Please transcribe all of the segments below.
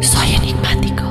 Soy enigmático.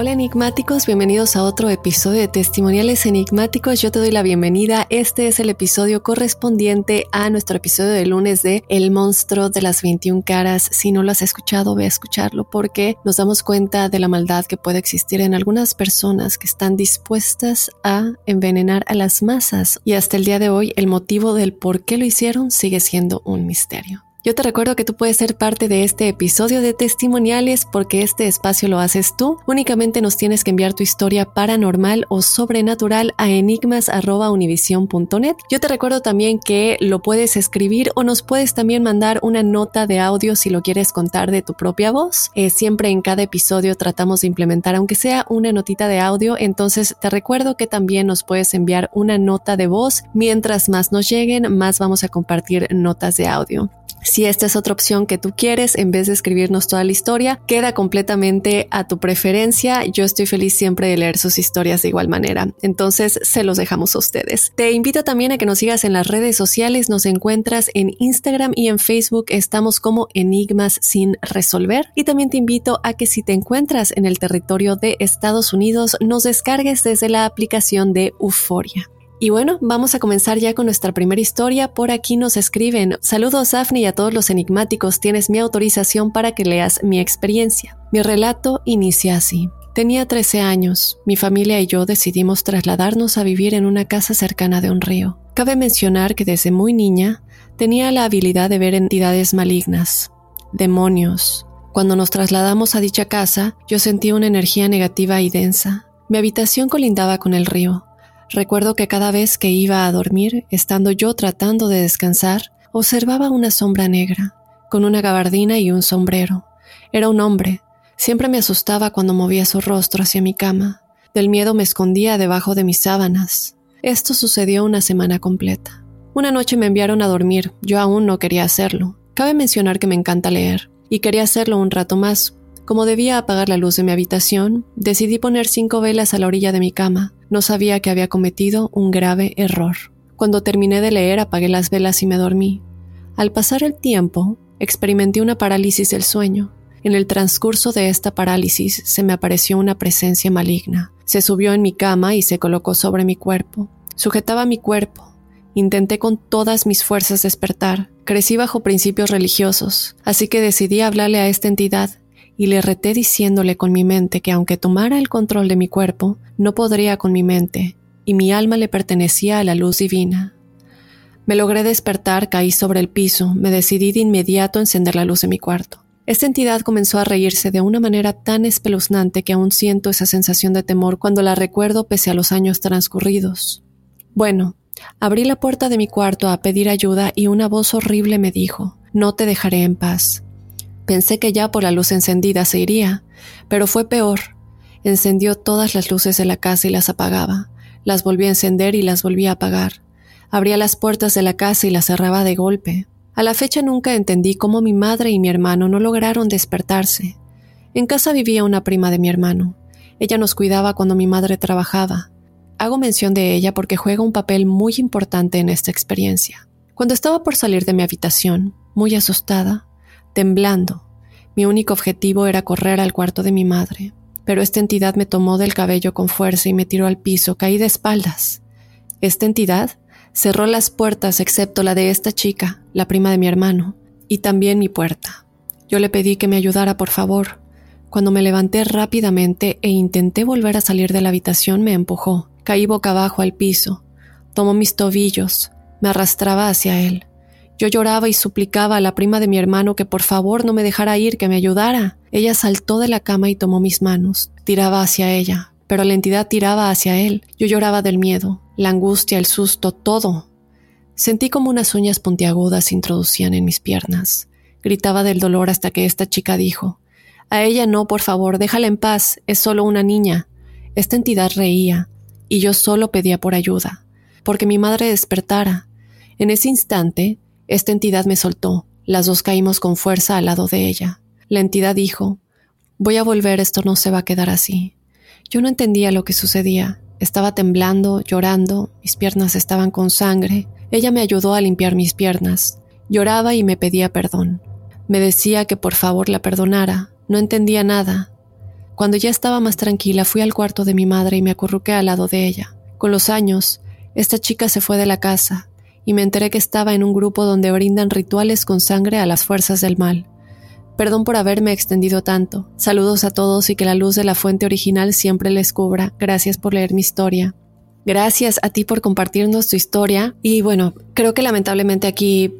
Hola enigmáticos, bienvenidos a otro episodio de Testimoniales Enigmáticos. Yo te doy la bienvenida. Este es el episodio correspondiente a nuestro episodio de lunes de El monstruo de las 21 caras. Si no lo has escuchado, ve a escucharlo porque nos damos cuenta de la maldad que puede existir en algunas personas que están dispuestas a envenenar a las masas. Y hasta el día de hoy el motivo del por qué lo hicieron sigue siendo un misterio. Yo te recuerdo que tú puedes ser parte de este episodio de testimoniales porque este espacio lo haces tú. Únicamente nos tienes que enviar tu historia paranormal o sobrenatural a enigmas.univision.net. Yo te recuerdo también que lo puedes escribir o nos puedes también mandar una nota de audio si lo quieres contar de tu propia voz. Eh, siempre en cada episodio tratamos de implementar, aunque sea una notita de audio, entonces te recuerdo que también nos puedes enviar una nota de voz. Mientras más nos lleguen, más vamos a compartir notas de audio. Si esta es otra opción que tú quieres, en vez de escribirnos toda la historia, queda completamente a tu preferencia. Yo estoy feliz siempre de leer sus historias de igual manera. Entonces, se los dejamos a ustedes. Te invito también a que nos sigas en las redes sociales. Nos encuentras en Instagram y en Facebook. Estamos como Enigmas sin resolver. Y también te invito a que si te encuentras en el territorio de Estados Unidos, nos descargues desde la aplicación de Euforia. Y bueno, vamos a comenzar ya con nuestra primera historia. Por aquí nos escriben, saludos Afni y a todos los enigmáticos, tienes mi autorización para que leas mi experiencia. Mi relato inicia así. Tenía 13 años, mi familia y yo decidimos trasladarnos a vivir en una casa cercana de un río. Cabe mencionar que desde muy niña tenía la habilidad de ver entidades malignas, demonios. Cuando nos trasladamos a dicha casa, yo sentí una energía negativa y densa. Mi habitación colindaba con el río, Recuerdo que cada vez que iba a dormir, estando yo tratando de descansar, observaba una sombra negra, con una gabardina y un sombrero. Era un hombre. Siempre me asustaba cuando movía su rostro hacia mi cama. Del miedo me escondía debajo de mis sábanas. Esto sucedió una semana completa. Una noche me enviaron a dormir, yo aún no quería hacerlo. Cabe mencionar que me encanta leer, y quería hacerlo un rato más. Como debía apagar la luz de mi habitación, decidí poner cinco velas a la orilla de mi cama, no sabía que había cometido un grave error. Cuando terminé de leer apagué las velas y me dormí. Al pasar el tiempo, experimenté una parálisis del sueño. En el transcurso de esta parálisis se me apareció una presencia maligna. Se subió en mi cama y se colocó sobre mi cuerpo. Sujetaba mi cuerpo. Intenté con todas mis fuerzas despertar. Crecí bajo principios religiosos, así que decidí hablarle a esta entidad y le reté diciéndole con mi mente que aunque tomara el control de mi cuerpo, no podría con mi mente, y mi alma le pertenecía a la luz divina. Me logré despertar, caí sobre el piso, me decidí de inmediato encender la luz de mi cuarto. Esta entidad comenzó a reírse de una manera tan espeluznante que aún siento esa sensación de temor cuando la recuerdo pese a los años transcurridos. Bueno, abrí la puerta de mi cuarto a pedir ayuda y una voz horrible me dijo, no te dejaré en paz. Pensé que ya por la luz encendida se iría, pero fue peor. Encendió todas las luces de la casa y las apagaba. Las volví a encender y las volví a apagar. Abría las puertas de la casa y las cerraba de golpe. A la fecha nunca entendí cómo mi madre y mi hermano no lograron despertarse. En casa vivía una prima de mi hermano. Ella nos cuidaba cuando mi madre trabajaba. Hago mención de ella porque juega un papel muy importante en esta experiencia. Cuando estaba por salir de mi habitación, muy asustada, temblando. Mi único objetivo era correr al cuarto de mi madre, pero esta entidad me tomó del cabello con fuerza y me tiró al piso, caí de espaldas. Esta entidad cerró las puertas excepto la de esta chica, la prima de mi hermano, y también mi puerta. Yo le pedí que me ayudara, por favor. Cuando me levanté rápidamente e intenté volver a salir de la habitación, me empujó. Caí boca abajo al piso. Tomó mis tobillos. Me arrastraba hacia él. Yo lloraba y suplicaba a la prima de mi hermano que por favor no me dejara ir, que me ayudara. Ella saltó de la cama y tomó mis manos. Tiraba hacia ella, pero la entidad tiraba hacia él. Yo lloraba del miedo, la angustia, el susto, todo. Sentí como unas uñas puntiagudas se introducían en mis piernas. Gritaba del dolor hasta que esta chica dijo, A ella no, por favor, déjala en paz, es solo una niña. Esta entidad reía, y yo solo pedía por ayuda, porque mi madre despertara. En ese instante, esta entidad me soltó. Las dos caímos con fuerza al lado de ella. La entidad dijo, Voy a volver, esto no se va a quedar así. Yo no entendía lo que sucedía. Estaba temblando, llorando, mis piernas estaban con sangre. Ella me ayudó a limpiar mis piernas. Lloraba y me pedía perdón. Me decía que por favor la perdonara. No entendía nada. Cuando ya estaba más tranquila, fui al cuarto de mi madre y me acurruqué al lado de ella. Con los años, esta chica se fue de la casa y me enteré que estaba en un grupo donde brindan rituales con sangre a las fuerzas del mal. Perdón por haberme extendido tanto. Saludos a todos y que la luz de la fuente original siempre les cubra. Gracias por leer mi historia. Gracias a ti por compartirnos tu historia. Y bueno, creo que lamentablemente aquí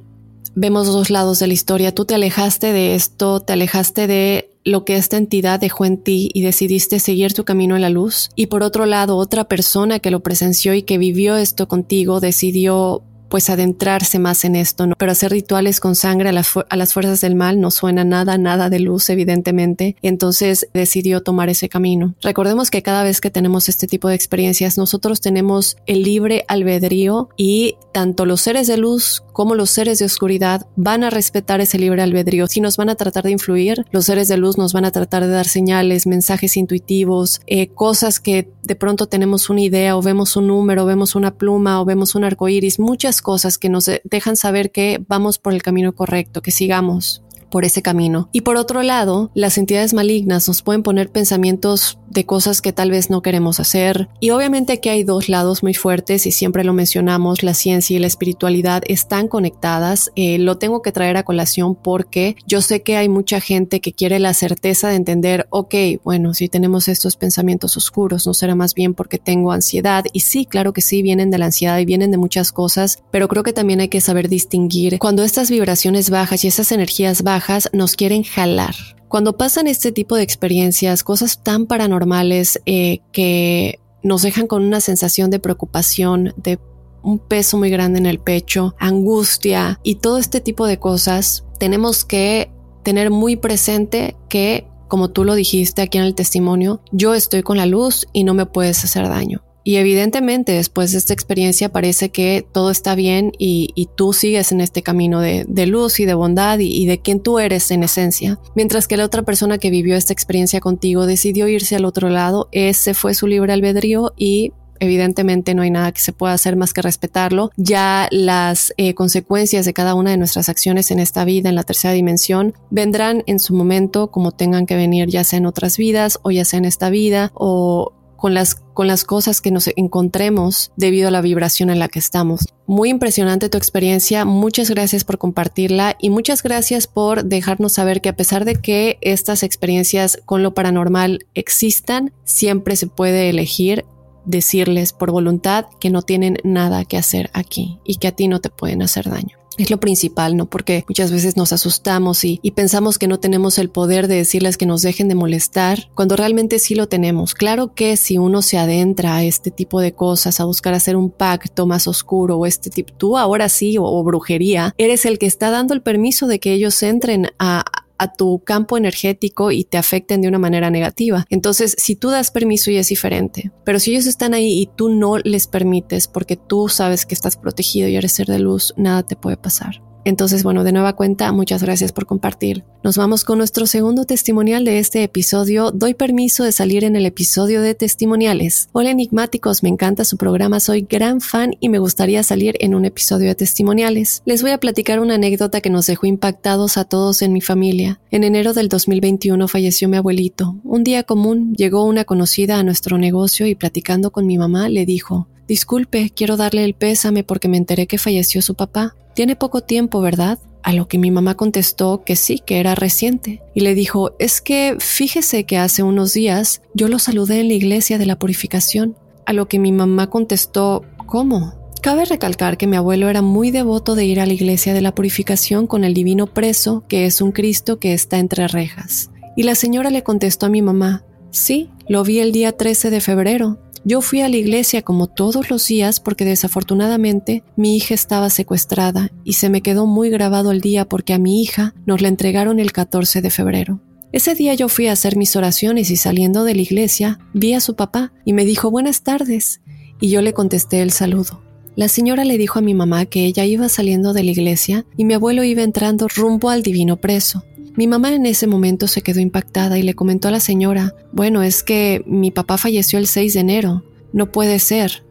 vemos dos lados de la historia. Tú te alejaste de esto, te alejaste de lo que esta entidad dejó en ti y decidiste seguir tu camino en la luz. Y por otro lado, otra persona que lo presenció y que vivió esto contigo decidió pues adentrarse más en esto, ¿no? Pero hacer rituales con sangre a, las fuerzas del mal no suena nada, nada de luz, evidentemente. Entonces decidió tomar ese camino. Recordemos que cada vez que tenemos este tipo de experiencias, nosotros tenemos el libre albedrío y tanto los seres de luz como los seres de oscuridad van a respetar ese libre albedrío. Si nos van a tratar de influir, los seres de luz nos van a tratar de dar señales, mensajes intuitivos, eh, cosas que de pronto tenemos una idea o vemos un número, o vemos una pluma o vemos un arco iris, muchas cosas que nos dejan saber que vamos por el camino correcto, que sigamos por ese camino. Y por otro lado, las entidades malignas nos pueden poner pensamientos de cosas que tal vez no queremos hacer. Y obviamente aquí hay dos lados muy fuertes y siempre lo mencionamos, la ciencia y la espiritualidad están conectadas. Eh, lo tengo que traer a colación porque yo sé que hay mucha gente que quiere la certeza de entender, ok, bueno, si tenemos estos pensamientos oscuros, no será más bien porque tengo ansiedad. Y sí, claro que sí, vienen de la ansiedad y vienen de muchas cosas, pero creo que también hay que saber distinguir cuando estas vibraciones bajas y esas energías bajas nos quieren jalar. Cuando pasan este tipo de experiencias, cosas tan paranormales eh, que nos dejan con una sensación de preocupación, de un peso muy grande en el pecho, angustia y todo este tipo de cosas, tenemos que tener muy presente que, como tú lo dijiste aquí en el testimonio, yo estoy con la luz y no me puedes hacer daño. Y evidentemente después de esta experiencia parece que todo está bien y, tú sigues en este camino de, luz y de bondad y, de quien tú eres en esencia. Mientras que la otra persona que vivió esta experiencia contigo decidió irse al otro lado, ese fue su libre albedrío y evidentemente no hay nada que se pueda hacer más que respetarlo. Ya las eh, consecuencias de cada una de nuestras acciones en esta vida, en la tercera dimensión, vendrán en su momento como tengan que venir, ya sea en otras vidas o ya sea en esta vida o con las, con las cosas que nos encontremos debido a la vibración en la que estamos. Muy impresionante tu experiencia, muchas gracias por compartirla y muchas gracias por dejarnos saber que a pesar de que estas experiencias con lo paranormal existan, siempre se puede elegir decirles por voluntad que no tienen nada que hacer aquí y que a ti no te pueden hacer daño. Es lo principal, ¿no? Porque muchas veces nos asustamos y, pensamos que no tenemos el poder de decirles que nos dejen de molestar, cuando realmente sí lo tenemos. Claro que si uno se adentra a este tipo de cosas, a buscar hacer un pacto más oscuro o este tipo, tú ahora sí, o brujería, eres el que está dando el permiso de que ellos entren a, a tu campo energético y te afecten de una manera negativa. Entonces, si tú das permiso y es diferente, pero si ellos están ahí y tú no les permites porque tú sabes que estás protegido y eres ser de luz, nada te puede pasar. Entonces, bueno, de nueva cuenta, muchas gracias por compartir. Nos vamos con nuestro segundo testimonial de este episodio. Doy permiso de salir en el episodio de testimoniales. Hola enigmáticos, me encanta su programa, soy gran fan y me gustaría salir en un episodio de testimoniales. Les voy a platicar una anécdota que nos dejó impactados a todos en mi familia. En enero del 2021 falleció mi abuelito. Un día común llegó una conocida a nuestro negocio y platicando con mi mamá le dijo, Disculpe, quiero darle el pésame porque me enteré que falleció su papá. Tiene poco tiempo, ¿verdad? A lo que mi mamá contestó que sí, que era reciente. Y le dijo, es que fíjese que hace unos días yo lo saludé en la iglesia de la purificación. A lo que mi mamá contestó, ¿cómo? Cabe recalcar que mi abuelo era muy devoto de ir a la iglesia de la purificación con el divino preso, que es un Cristo que está entre rejas. Y la señora le contestó a mi mamá, sí, lo vi el día 13 de febrero, yo fui a la iglesia como todos los días porque desafortunadamente mi hija estaba secuestrada y se me quedó muy grabado el día porque a mi hija nos la entregaron el 14 de febrero. Ese día yo fui a hacer mis oraciones y saliendo de la iglesia vi a su papá y me dijo buenas tardes y yo le contesté el saludo. La señora le dijo a mi mamá que ella iba saliendo de la iglesia y mi abuelo iba entrando rumbo al divino preso. Mi mamá en ese momento se quedó impactada y le comentó a la señora, bueno, es que mi papá falleció el 6 de enero, no puede ser.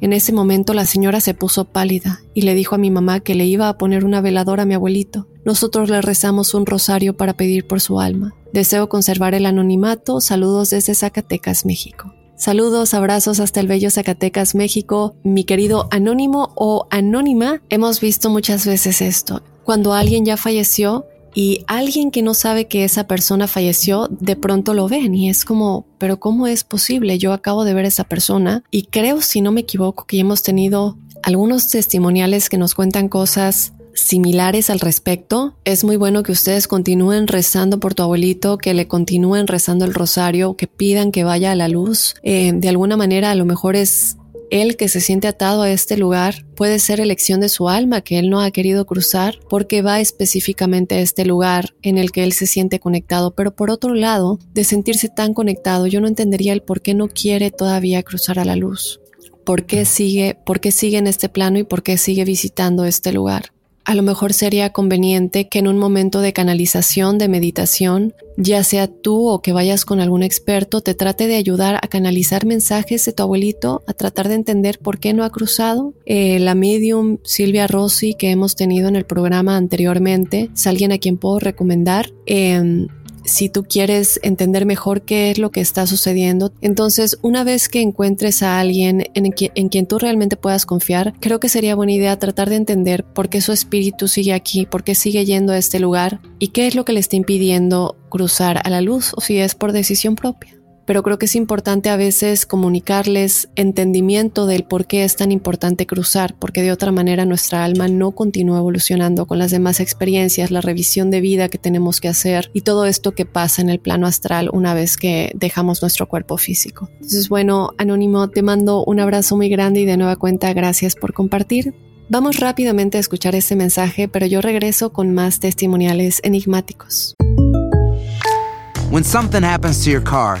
En ese momento la señora se puso pálida y le dijo a mi mamá que le iba a poner una veladora a mi abuelito. Nosotros le rezamos un rosario para pedir por su alma. Deseo conservar el anonimato. Saludos desde Zacatecas, México. Saludos, abrazos hasta el bello Zacatecas, México. Mi querido anónimo o anónima, hemos visto muchas veces esto. Cuando alguien ya falleció, y alguien que no sabe que esa persona falleció, de pronto lo ven y es como, pero ¿cómo es posible? Yo acabo de ver a esa persona y creo, si no me equivoco, que hemos tenido algunos testimoniales que nos cuentan cosas similares al respecto. Es muy bueno que ustedes continúen rezando por tu abuelito, que le continúen rezando el rosario, que pidan que vaya a la luz. Eh, de alguna manera a lo mejor es él que se siente atado a este lugar puede ser elección de su alma que él no ha querido cruzar porque va específicamente a este lugar en el que él se siente conectado. Pero por otro lado, de sentirse tan conectado, yo no entendería el por qué no quiere todavía cruzar a la luz. ¿Por qué sigue, por qué sigue en este plano y por qué sigue visitando este lugar? A lo mejor sería conveniente que en un momento de canalización, de meditación, ya sea tú o que vayas con algún experto, te trate de ayudar a canalizar mensajes de tu abuelito, a tratar de entender por qué no ha cruzado. Eh, la medium Silvia Rossi que hemos tenido en el programa anteriormente es alguien a quien puedo recomendar. Em, si tú quieres entender mejor qué es lo que está sucediendo. Entonces, una vez que encuentres a alguien en, quien, tú realmente puedas confiar, creo que sería buena idea tratar de entender por qué su espíritu sigue aquí, por qué sigue yendo a este lugar y qué es lo que le está impidiendo cruzar a la luz o si es por decisión propia pero creo que es importante a veces comunicarles entendimiento del por qué es tan importante cruzar, porque de otra manera nuestra alma no continúa evolucionando con las demás experiencias, la revisión de vida que tenemos que hacer y todo esto que pasa en el plano astral una vez que dejamos nuestro cuerpo físico. Entonces, bueno, Anónimo, te mando un abrazo muy grande y de nueva cuenta gracias por compartir. Vamos rápidamente a escuchar este mensaje, pero yo regreso con más testimoniales enigmáticos. When something happens to your car,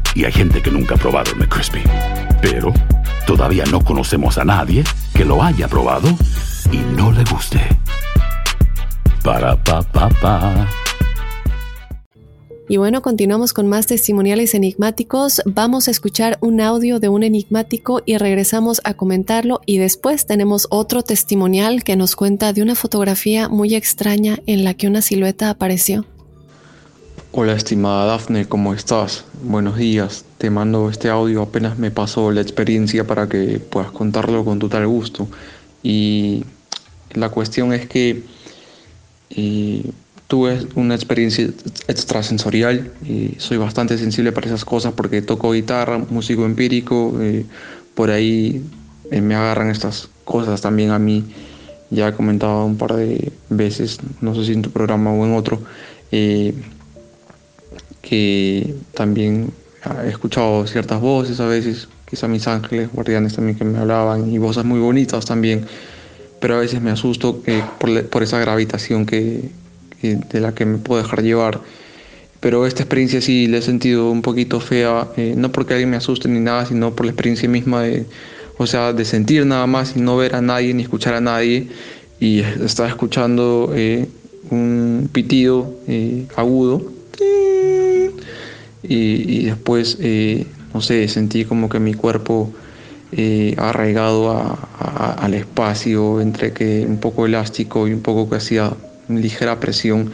y hay gente que nunca ha probado el McCrispy. Pero todavía no conocemos a nadie que lo haya probado y no le guste. Para pa pa pa. Y bueno, continuamos con más testimoniales enigmáticos. Vamos a escuchar un audio de un enigmático y regresamos a comentarlo. Y después tenemos otro testimonial que nos cuenta de una fotografía muy extraña en la que una silueta apareció. Hola estimada Dafne, ¿cómo estás? Buenos días. Te mando este audio, apenas me pasó la experiencia para que puedas contarlo con total gusto. Y la cuestión es que eh, tuve una experiencia extrasensorial y soy bastante sensible para esas cosas porque toco guitarra, músico empírico, eh, por ahí eh, me agarran estas cosas también a mí. ya he comentado un par de veces, no sé si en tu programa o en otro, eh, que también he escuchado ciertas voces a veces, quizá mis ángeles guardianes también que me hablaban y voces muy bonitas también, pero a veces me asusto eh, por, esa gravitación que, de la que me puedo dejar llevar. Pero esta experiencia sí la he sentido un poquito fea, eh, no porque alguien me asuste ni nada, sino por la experiencia misma de, o sea, de sentir nada más y no ver a nadie ni escuchar a nadie. Y estaba escuchando eh, un pitido agudo y, después, eh, no sé, sentí como que mi cuerpo eh, arraigado al espacio, entre que un poco elástico y un poco que hacía ligera presión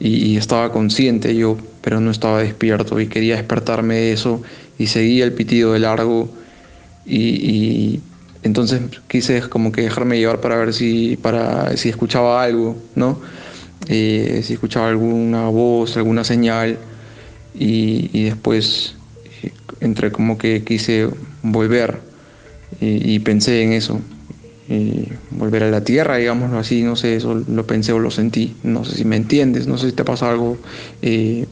y, estaba consciente yo, pero no estaba despierto y quería despertarme de eso y seguía el pitido de largo y, entonces quise como que dejarme llevar para ver si, para, si escuchaba algo, ¿no? Eh, si escuchaba alguna voz, alguna señal y, después eh, entre como que quise volver y, pensé en eso, volver a la tierra, digámoslo así, no sé, eso lo pensé o lo sentí, no sé si me entiendes, no sé si te pasa algo eh,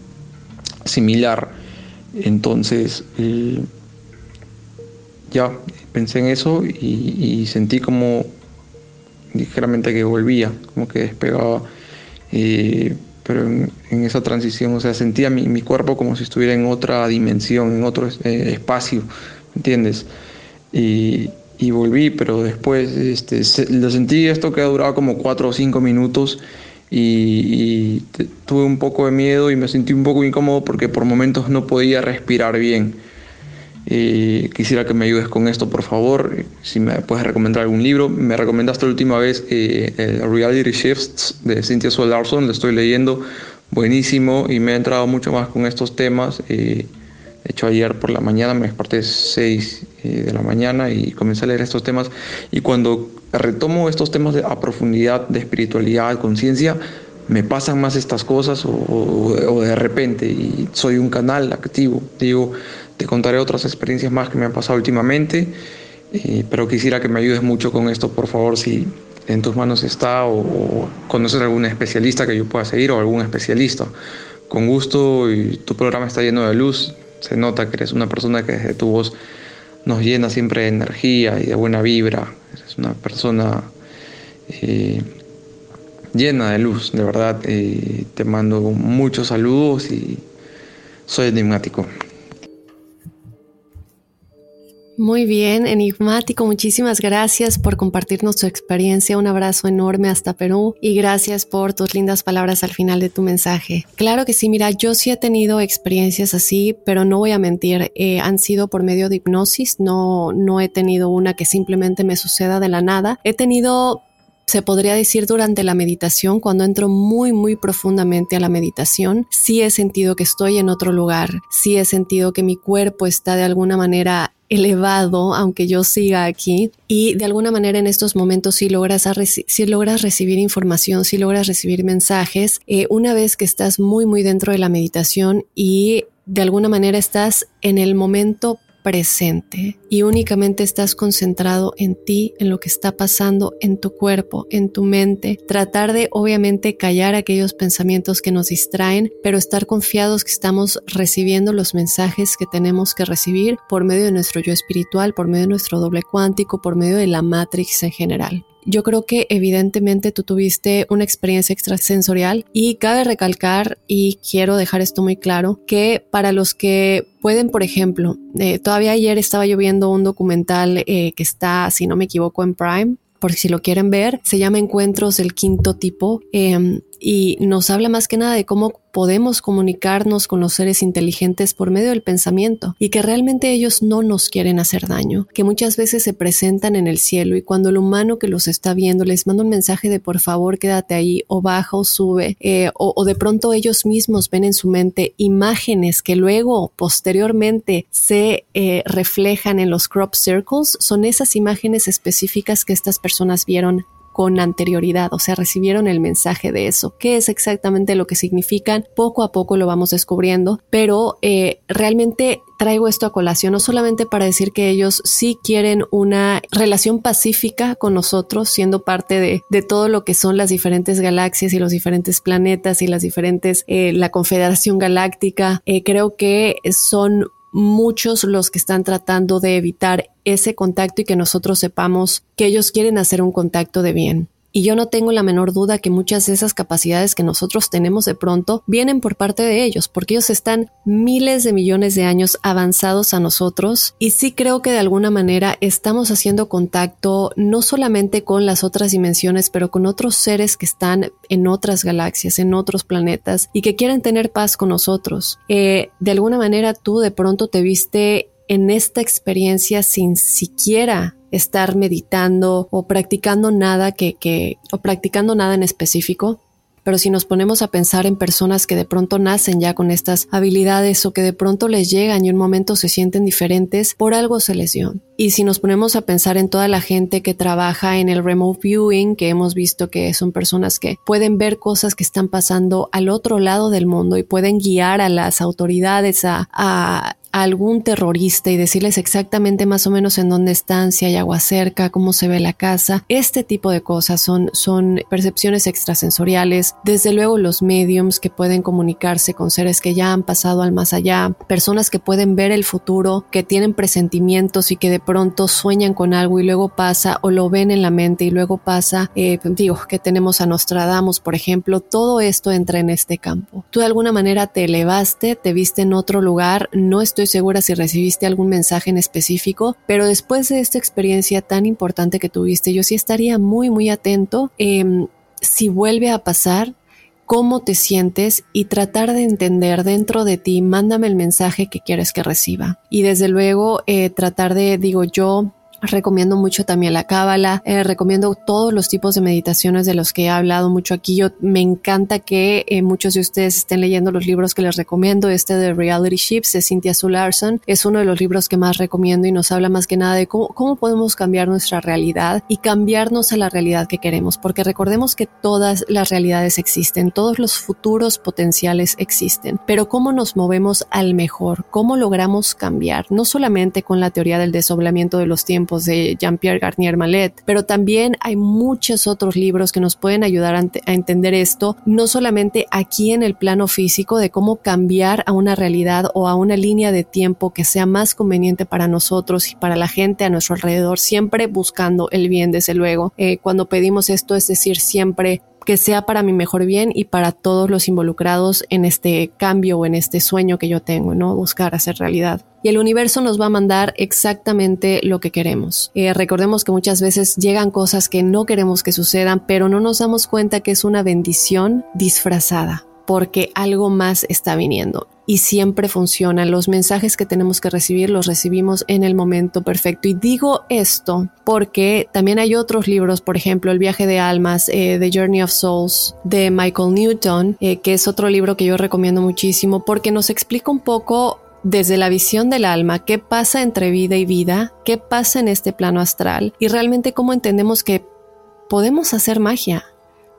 similar. Entonces, eh, ya pensé en eso y, sentí como ligeramente que volvía, como que despegaba pero en, esa transición, o sea, sentía mi, cuerpo como si estuviera en otra dimensión, en otro eh, espacio, ¿entiendes? Y, volví, pero después este, lo sentí esto que ha durado como cuatro o cinco minutos y, tuve un poco de miedo y me sentí un poco incómodo porque por momentos no podía respirar bien. Eh, quisiera que me ayudes con esto, por favor. Si me puedes recomendar algún libro. Me recomendaste la última vez eh, el Reality Shifts de Cynthia Sue Larson. Lo estoy leyendo. Buenísimo y me he entrado mucho más con estos temas. Eh, de hecho, ayer por la mañana me desperté 6 de la mañana y comencé a leer estos temas. Y cuando retomo estos temas a profundidad de espiritualidad, conciencia, me pasan más estas cosas o, de repente y soy un canal activo. Digo, te contaré otras experiencias más que me han pasado últimamente, eh, pero quisiera que me ayudes mucho con esto, por favor, si en tus manos está o, conoces algún especialista que yo pueda seguir o algún especialista. Con gusto, tu programa está lleno de luz, se nota que eres una persona que desde tu voz nos llena siempre de energía y de buena vibra. Eres una persona eh, llena de luz, de verdad. Eh, te mando muchos saludos y soy enigmático. Muy bien, enigmático, muchísimas gracias por compartirnos tu experiencia, un abrazo enorme hasta Perú y gracias por tus lindas palabras al final de tu mensaje. Claro que sí, mira, yo sí he tenido experiencias así, pero no voy a mentir, eh, han sido por medio de hipnosis, no, no he tenido una que simplemente me suceda de la nada, he tenido se podría decir durante la meditación, cuando entro muy, muy profundamente a la meditación, sí he sentido que estoy en otro lugar, sí he sentido que mi cuerpo está de alguna manera elevado, aunque yo siga aquí. Y de alguna manera en estos momentos si logras, si logras recibir información, si logras recibir mensajes, eh, una vez que estás muy, muy dentro de la meditación y de alguna manera estás en el momento presente y únicamente estás concentrado en ti, en lo que está pasando en tu cuerpo, en tu mente. Tratar de obviamente callar aquellos pensamientos que nos distraen, pero estar confiados que estamos recibiendo los mensajes que tenemos que recibir por medio de nuestro yo espiritual, por medio de nuestro doble cuántico, por medio de la matrix en general. Yo creo que evidentemente tú tuviste una experiencia extrasensorial y cabe recalcar y quiero dejar esto muy claro que para los que pueden, por ejemplo, eh, todavía ayer estaba yo viendo un documental eh, que está, si no me equivoco, en Prime, por si lo quieren ver, se llama Encuentros del Quinto Tipo em, y nos habla más que nada de cómo podemos comunicarnos con los seres inteligentes por medio del pensamiento y que realmente ellos no nos quieren hacer daño, que muchas veces se presentan en el cielo y cuando el humano que los está viendo les manda un mensaje de por favor quédate ahí o baja o sube eh, o, de pronto ellos mismos ven en su mente imágenes que luego posteriormente se eh, reflejan en los crop circles, son esas imágenes específicas que estas personas vieron con anterioridad, o sea, recibieron el mensaje de eso. ¿Qué es exactamente lo que significan? Poco a poco lo vamos descubriendo, pero eh, realmente traigo esto a colación no solamente para decir que ellos sí quieren una relación pacífica con nosotros, siendo parte de, de todo lo que son las diferentes galaxias y los diferentes planetas y las diferentes, eh, la Confederación Galáctica. Eh, creo que son muchos los que están tratando de evitar ese contacto y que nosotros sepamos que ellos quieren hacer un contacto de bien. Y yo no tengo la menor duda que muchas de esas capacidades que nosotros tenemos de pronto vienen por parte de ellos, porque ellos están miles de millones de años avanzados a nosotros y sí creo que de alguna manera estamos haciendo contacto no solamente con las otras dimensiones, pero con otros seres que están en otras galaxias, en otros planetas y que quieren tener paz con nosotros. Eh, de alguna manera tú de pronto te viste en esta experiencia sin siquiera estar meditando o practicando nada que, que, o practicando nada en específico. Pero si nos ponemos a pensar en personas que de pronto nacen ya con estas habilidades o que de pronto les llegan y un momento se sienten diferentes, por algo se les dio. Y si nos ponemos a pensar en toda la gente que trabaja en el remote viewing, que hemos visto que son personas que pueden ver cosas que están pasando al otro lado del mundo y pueden guiar a las autoridades a, a algún terrorista y decirles exactamente más o menos en dónde están, si hay agua cerca, cómo se ve la casa. Este tipo de cosas son, son percepciones extrasensoriales. Desde luego los mediums que pueden comunicarse con seres que ya han pasado al más allá, personas que pueden ver el futuro, que tienen presentimientos y que de pronto sueñan con algo y luego pasa o lo ven en la mente y luego pasa. Eh, digo, que tenemos a Nostradamus, por ejemplo, todo esto entra en este campo. Tú de alguna manera te elevaste, te viste en otro lugar, no estoy segura si recibiste algún mensaje en específico, pero después de esta experiencia tan importante que tuviste, yo sí estaría muy, muy atento. Em, si vuelve a pasar, cómo te sientes y tratar de entender dentro de ti, mándame el mensaje que quieres que reciba. Y desde luego, eh, tratar de, digo yo, Recomiendo mucho también la cábala, eh, recomiendo todos los tipos de meditaciones de los que he hablado mucho aquí. Yo me encanta que eh, muchos de ustedes estén leyendo los libros que les recomiendo. Este de Reality Ships de Cynthia Sularson es uno de los libros que más recomiendo y nos habla más que nada de cómo, cómo podemos cambiar nuestra realidad y cambiarnos a la realidad que queremos, porque recordemos que todas las realidades existen, todos los futuros potenciales existen, pero cómo nos movemos al mejor, cómo logramos cambiar, no solamente con la teoría del desoblamiento de los tiempos, de Jean-Pierre Garnier Mallet, pero también hay muchos otros libros que nos pueden ayudar a, entender esto, no solamente aquí en el plano físico de cómo cambiar a una realidad o a una línea de tiempo que sea más conveniente para nosotros y para la gente a nuestro alrededor, siempre buscando el bien, desde luego. Eh, cuando pedimos esto, es decir, siempre que sea para mi mejor bien y para todos los involucrados en este cambio o en este sueño que yo tengo, ¿no? Buscar hacer realidad. Y el universo nos va a mandar exactamente lo que queremos. Eh, recordemos que muchas veces llegan cosas que no queremos que sucedan, pero no nos damos cuenta que es una bendición disfrazada porque algo más está viniendo y siempre funciona. Los mensajes que tenemos que recibir los recibimos en el momento perfecto. Y digo esto porque también hay otros libros, por ejemplo, El viaje de almas, eh, The Journey of Souls, de Michael Newton, eh, que es otro libro que yo recomiendo muchísimo porque nos explica un poco desde la visión del alma, qué pasa entre vida y vida, qué pasa en este plano astral y realmente cómo entendemos que podemos hacer magia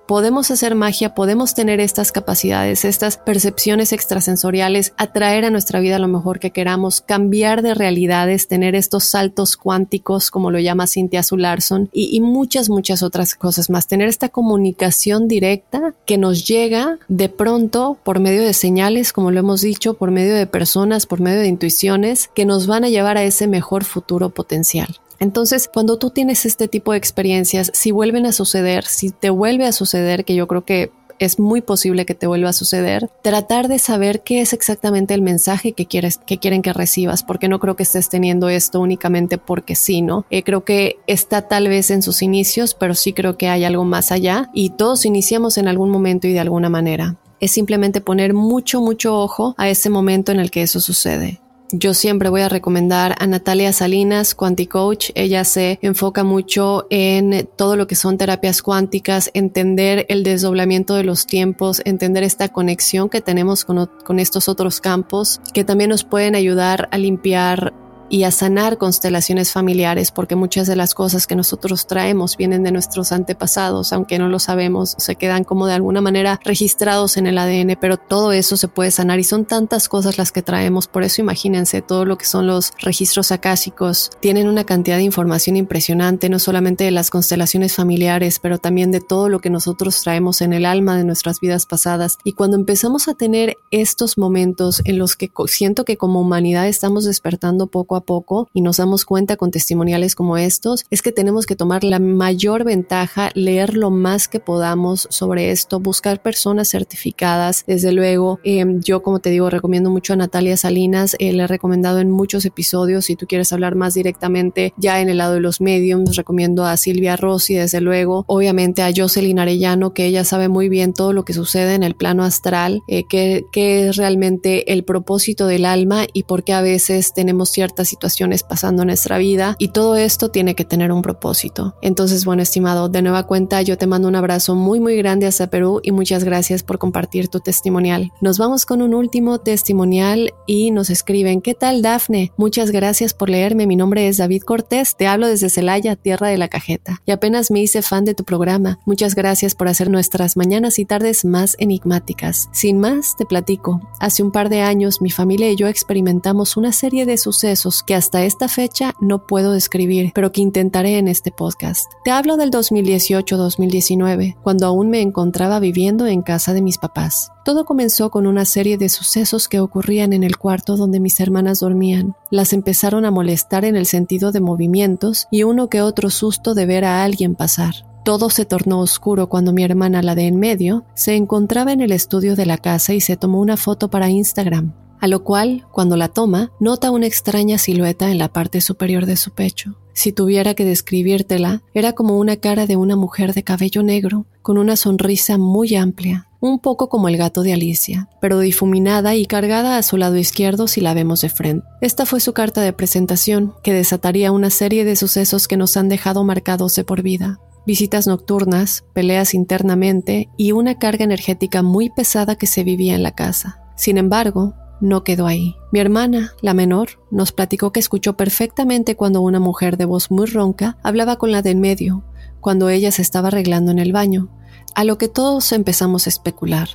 podemos hacer magia, podemos tener estas capacidades, estas percepciones extrasensoriales, atraer a nuestra vida lo mejor que queramos, cambiar de realidades, tener estos saltos cuánticos, como lo llama Cynthia Sularson, y, y muchas, muchas otras cosas más. Tener esta comunicación directa que nos llega de pronto por medio de señales, como lo hemos dicho, por medio de personas, por medio de intuiciones, que nos van a llevar a ese mejor futuro potencial. Entonces, cuando tú tienes este tipo de experiencias, si vuelven a suceder, si te vuelve a suceder, que yo creo que es muy posible que te vuelva a suceder, tratar de saber qué es exactamente el mensaje que quieres, que quieren que recibas, porque no creo que estés teniendo esto únicamente porque sí, ¿no? Eh, creo que está tal vez en sus inicios, pero sí creo que hay algo más allá y todos iniciamos en algún momento y de alguna manera. Es simplemente poner mucho, mucho ojo a ese momento en el que eso sucede. Yo siempre voy a recomendar a Natalia Salinas, Quanticoach. Ella se enfoca mucho en todo lo que son terapias cuánticas, entender el desdoblamiento de los tiempos, entender esta conexión que tenemos con, con estos otros campos que también nos pueden ayudar a limpiar y a sanar constelaciones familiares, porque muchas de las cosas que nosotros traemos vienen de nuestros antepasados, aunque no lo sabemos, se quedan como de alguna manera registrados en el ADN, pero todo eso se puede sanar y son tantas cosas las que traemos, por eso imagínense todo lo que son los registros acásicos, tienen una cantidad de información impresionante, no solamente de las constelaciones familiares, pero también de todo lo que nosotros traemos en el alma de nuestras vidas pasadas. Y cuando empezamos a tener estos momentos en los que siento que como humanidad estamos despertando poco a poco y nos damos cuenta con testimoniales como estos, es que tenemos que tomar la mayor ventaja, leer lo más que podamos sobre esto, buscar personas certificadas. Desde luego, em, yo como te digo, recomiendo mucho a Natalia Salinas, eh, le he recomendado en muchos episodios, si tú quieres hablar más directamente ya en el lado de los medios, recomiendo a Silvia Rossi, desde luego, obviamente a Jocelyn Arellano, que ella sabe muy bien todo lo que sucede en el plano astral, eh, que es realmente el propósito del alma y por qué a veces tenemos ciertas situaciones pasando en nuestra vida y todo esto tiene que tener un propósito. Entonces, bueno, estimado, de nueva cuenta yo te mando un abrazo muy muy grande hasta Perú y muchas gracias por compartir tu testimonial. Nos vamos con un último testimonial y nos escriben, ¿qué tal Dafne? Muchas gracias por leerme, mi nombre es David Cortés, te hablo desde Celaya, tierra de la cajeta, y apenas me hice fan de tu programa. Muchas gracias por hacer nuestras mañanas y tardes más enigmáticas. Sin más, te platico. Hace un par de años mi familia y yo experimentamos una serie de sucesos que hasta esta fecha no puedo describir, pero que intentaré en este podcast. Te hablo del 2018-2019, cuando aún me encontraba viviendo en casa de mis papás. Todo comenzó con una serie de sucesos que ocurrían en el cuarto donde mis hermanas dormían. Las empezaron a molestar en el sentido de movimientos y uno que otro susto de ver a alguien pasar. Todo se tornó oscuro cuando mi hermana, la de en medio, se encontraba en el estudio de la casa y se tomó una foto para Instagram, a lo cual, cuando la toma, nota una extraña silueta en la parte superior de su pecho. Si tuviera que describírtela, era como una cara de una mujer de cabello negro, con una sonrisa muy amplia, un poco como el gato de Alicia, pero difuminada y cargada a su lado izquierdo si la vemos de frente. Esta fue su carta de presentación, que desataría una serie de sucesos que nos han dejado marcados de por vida visitas nocturnas, peleas internamente y una carga energética muy pesada que se vivía en la casa. Sin embargo, no quedó ahí. Mi hermana, la menor, nos platicó que escuchó perfectamente cuando una mujer de voz muy ronca hablaba con la de en medio, cuando ella se estaba arreglando en el baño, a lo que todos empezamos a especular.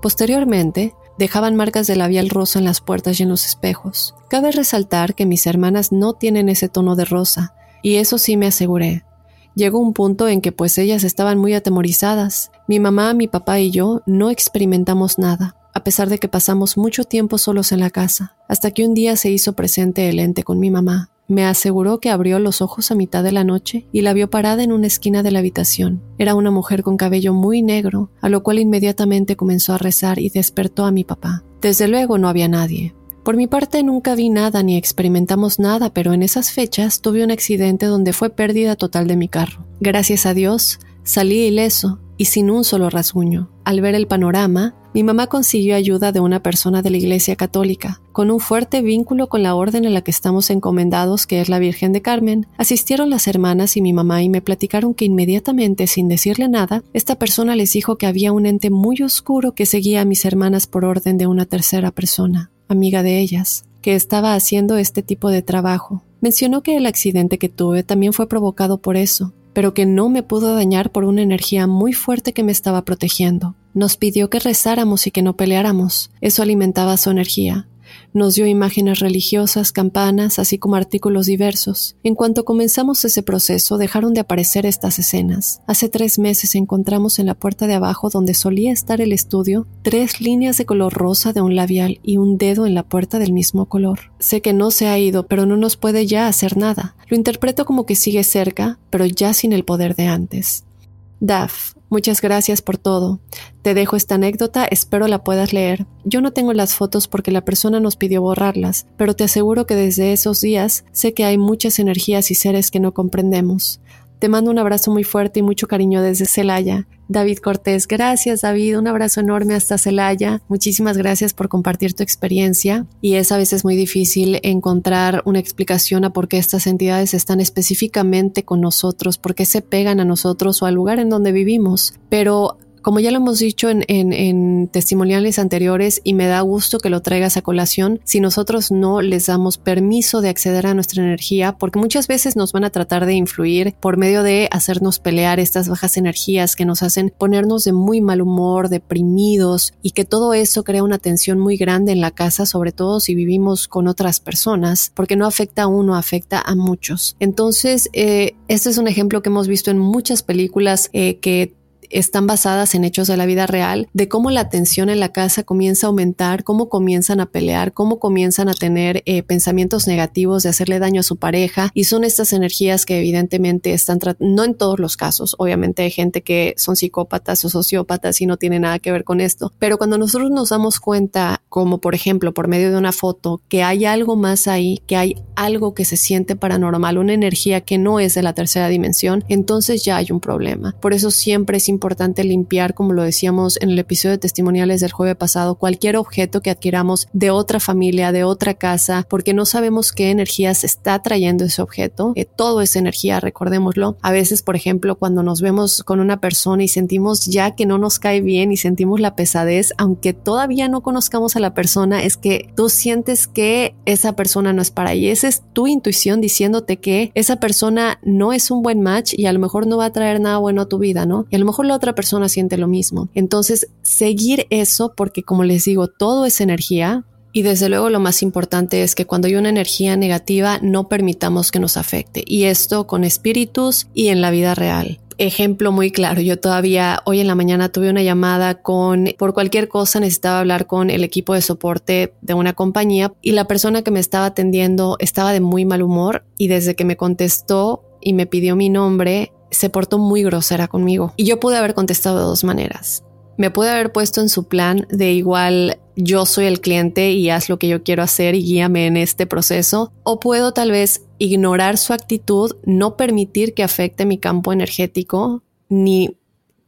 Posteriormente, dejaban marcas de labial rosa en las puertas y en los espejos. Cabe resaltar que mis hermanas no tienen ese tono de rosa, y eso sí me aseguré, Llegó un punto en que pues ellas estaban muy atemorizadas. Mi mamá, mi papá y yo no experimentamos nada, a pesar de que pasamos mucho tiempo solos en la casa, hasta que un día se hizo presente el ente con mi mamá. Me aseguró que abrió los ojos a mitad de la noche y la vio parada en una esquina de la habitación. Era una mujer con cabello muy negro, a lo cual inmediatamente comenzó a rezar y despertó a mi papá. Desde luego no había nadie, por mi parte nunca vi nada ni experimentamos nada, pero en esas fechas tuve un accidente donde fue pérdida total de mi carro. Gracias a Dios, salí ileso y sin un solo rasguño. Al ver el panorama, mi mamá consiguió ayuda de una persona de la Iglesia Católica, con un fuerte vínculo con la orden en la que estamos encomendados, que es la Virgen de Carmen. Asistieron las hermanas y mi mamá y me platicaron que inmediatamente, sin decirle nada, esta persona les dijo que había un ente muy oscuro que seguía a mis hermanas por orden de una tercera persona amiga de ellas, que estaba haciendo este tipo de trabajo. Mencionó que el accidente que tuve también fue provocado por eso, pero que no me pudo dañar por una energía muy fuerte que me estaba protegiendo. Nos pidió que rezáramos y que no peleáramos. Eso alimentaba su energía. Nos dio imágenes religiosas, campanas, así como artículos diversos. En cuanto comenzamos ese proceso, dejaron de aparecer estas escenas. Hace tres meses encontramos en la puerta de abajo donde solía estar el estudio tres líneas de color rosa de un labial y un dedo en la puerta del mismo color. Sé que no se ha ido, pero no nos puede ya hacer nada. Lo interpreto como que sigue cerca, pero ya sin el poder de antes. Daf, muchas gracias por todo. Te dejo esta anécdota, espero la puedas leer. Yo no tengo las fotos porque la persona nos pidió borrarlas, pero te aseguro que desde esos días sé que hay muchas energías y seres que no comprendemos. Te mando un abrazo muy fuerte y mucho cariño desde Celaya. David Cortés, gracias David, un abrazo enorme hasta Celaya. Muchísimas gracias por compartir tu experiencia y es a veces muy difícil encontrar una explicación a por qué estas entidades están específicamente con nosotros, por qué se pegan a nosotros o al lugar en donde vivimos, pero como ya lo hemos dicho en, testimoniales anteriores y me da gusto que lo traigas a colación, si nosotros no les damos permiso de acceder a nuestra energía, porque muchas veces nos van a tratar de influir por medio de hacernos pelear estas bajas energías que nos hacen ponernos de muy mal humor, deprimidos y que todo eso crea una tensión muy grande en la casa, sobre todo si vivimos con otras personas, porque no afecta a uno, afecta a muchos. Entonces, eh, este es un ejemplo que hemos visto en muchas películas eh, que están basadas en hechos de la vida real, de cómo la tensión en la casa comienza a aumentar, cómo comienzan a pelear, cómo comienzan a tener eh, pensamientos negativos de hacerle daño a su pareja y son estas energías que evidentemente están, no en todos los casos, obviamente hay gente que son psicópatas o sociópatas y no tiene nada que ver con esto, pero cuando nosotros nos damos cuenta, como por ejemplo por medio de una foto, que hay algo más ahí, que hay algo que se siente paranormal, una energía que no es de la tercera dimensión, entonces ya hay un problema. Por eso siempre es importante importante limpiar, como lo decíamos en el episodio de testimoniales del jueves pasado, cualquier objeto que adquiramos de otra familia, de otra casa, porque no sabemos qué energía se está trayendo ese objeto. que todo es energía, recordémoslo. A veces, por ejemplo, cuando nos vemos con una persona y sentimos ya que no nos cae bien y sentimos la pesadez, aunque todavía no conozcamos a la persona, es que tú sientes que esa persona no es para ahí. Esa es tu intuición diciéndote que esa persona no es un buen match y a lo mejor no va a traer nada bueno a tu vida, ¿no? Y a lo mejor la otra persona siente lo mismo. Entonces, seguir eso, porque como les digo, todo es energía, y desde luego lo más importante es que cuando hay una energía negativa no permitamos que nos afecte. Y esto con espíritus y en la vida real. Ejemplo muy claro, yo todavía hoy en la mañana tuve una llamada con, por cualquier cosa necesitaba hablar con el equipo de soporte de una compañía y la persona que me estaba atendiendo estaba de muy mal humor y desde que me contestó y me pidió mi nombre, se portó muy grosera conmigo. Y yo pude haber contestado de dos maneras. Me pude haber puesto en su plan de igual yo soy el cliente y haz lo que yo quiero hacer y guíame en este proceso. O puedo tal vez ignorar su actitud, no permitir que afecte mi campo energético, ni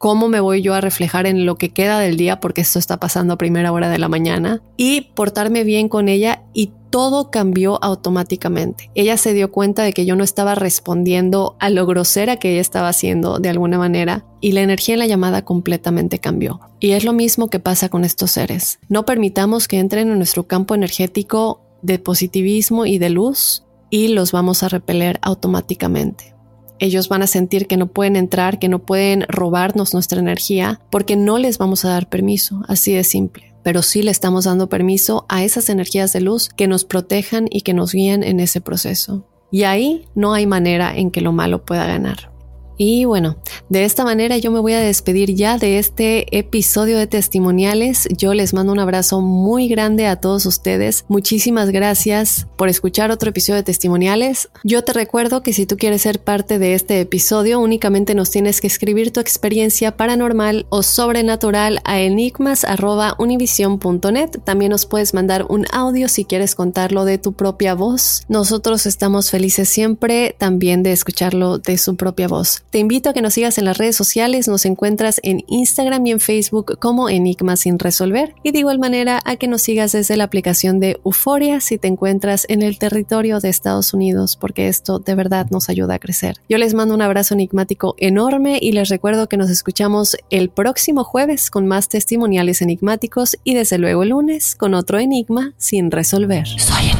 cómo me voy yo a reflejar en lo que queda del día, porque esto está pasando a primera hora de la mañana, y portarme bien con ella y todo cambió automáticamente. Ella se dio cuenta de que yo no estaba respondiendo a lo grosera que ella estaba haciendo de alguna manera y la energía en la llamada completamente cambió. Y es lo mismo que pasa con estos seres. No permitamos que entren en nuestro campo energético de positivismo y de luz y los vamos a repeler automáticamente. Ellos van a sentir que no pueden entrar, que no pueden robarnos nuestra energía porque no les vamos a dar permiso, así de simple pero sí le estamos dando permiso a esas energías de luz que nos protejan y que nos guíen en ese proceso. Y ahí no hay manera en que lo malo pueda ganar. Y bueno, de esta manera yo me voy a despedir ya de este episodio de testimoniales. Yo les mando un abrazo muy grande a todos ustedes. Muchísimas gracias por escuchar otro episodio de testimoniales. Yo te recuerdo que si tú quieres ser parte de este episodio, únicamente nos tienes que escribir tu experiencia paranormal o sobrenatural a enigmas.univision.net. También nos puedes mandar un audio si quieres contarlo de tu propia voz. Nosotros estamos felices siempre también de escucharlo de su propia voz. Te invito a que nos sigas en las redes sociales, nos encuentras en Instagram y en Facebook como Enigma sin resolver y de igual manera a que nos sigas desde la aplicación de Euforia si te encuentras en el territorio de Estados Unidos porque esto de verdad nos ayuda a crecer. Yo les mando un abrazo enigmático enorme y les recuerdo que nos escuchamos el próximo jueves con más testimoniales enigmáticos y desde luego el lunes con otro enigma sin resolver. Soy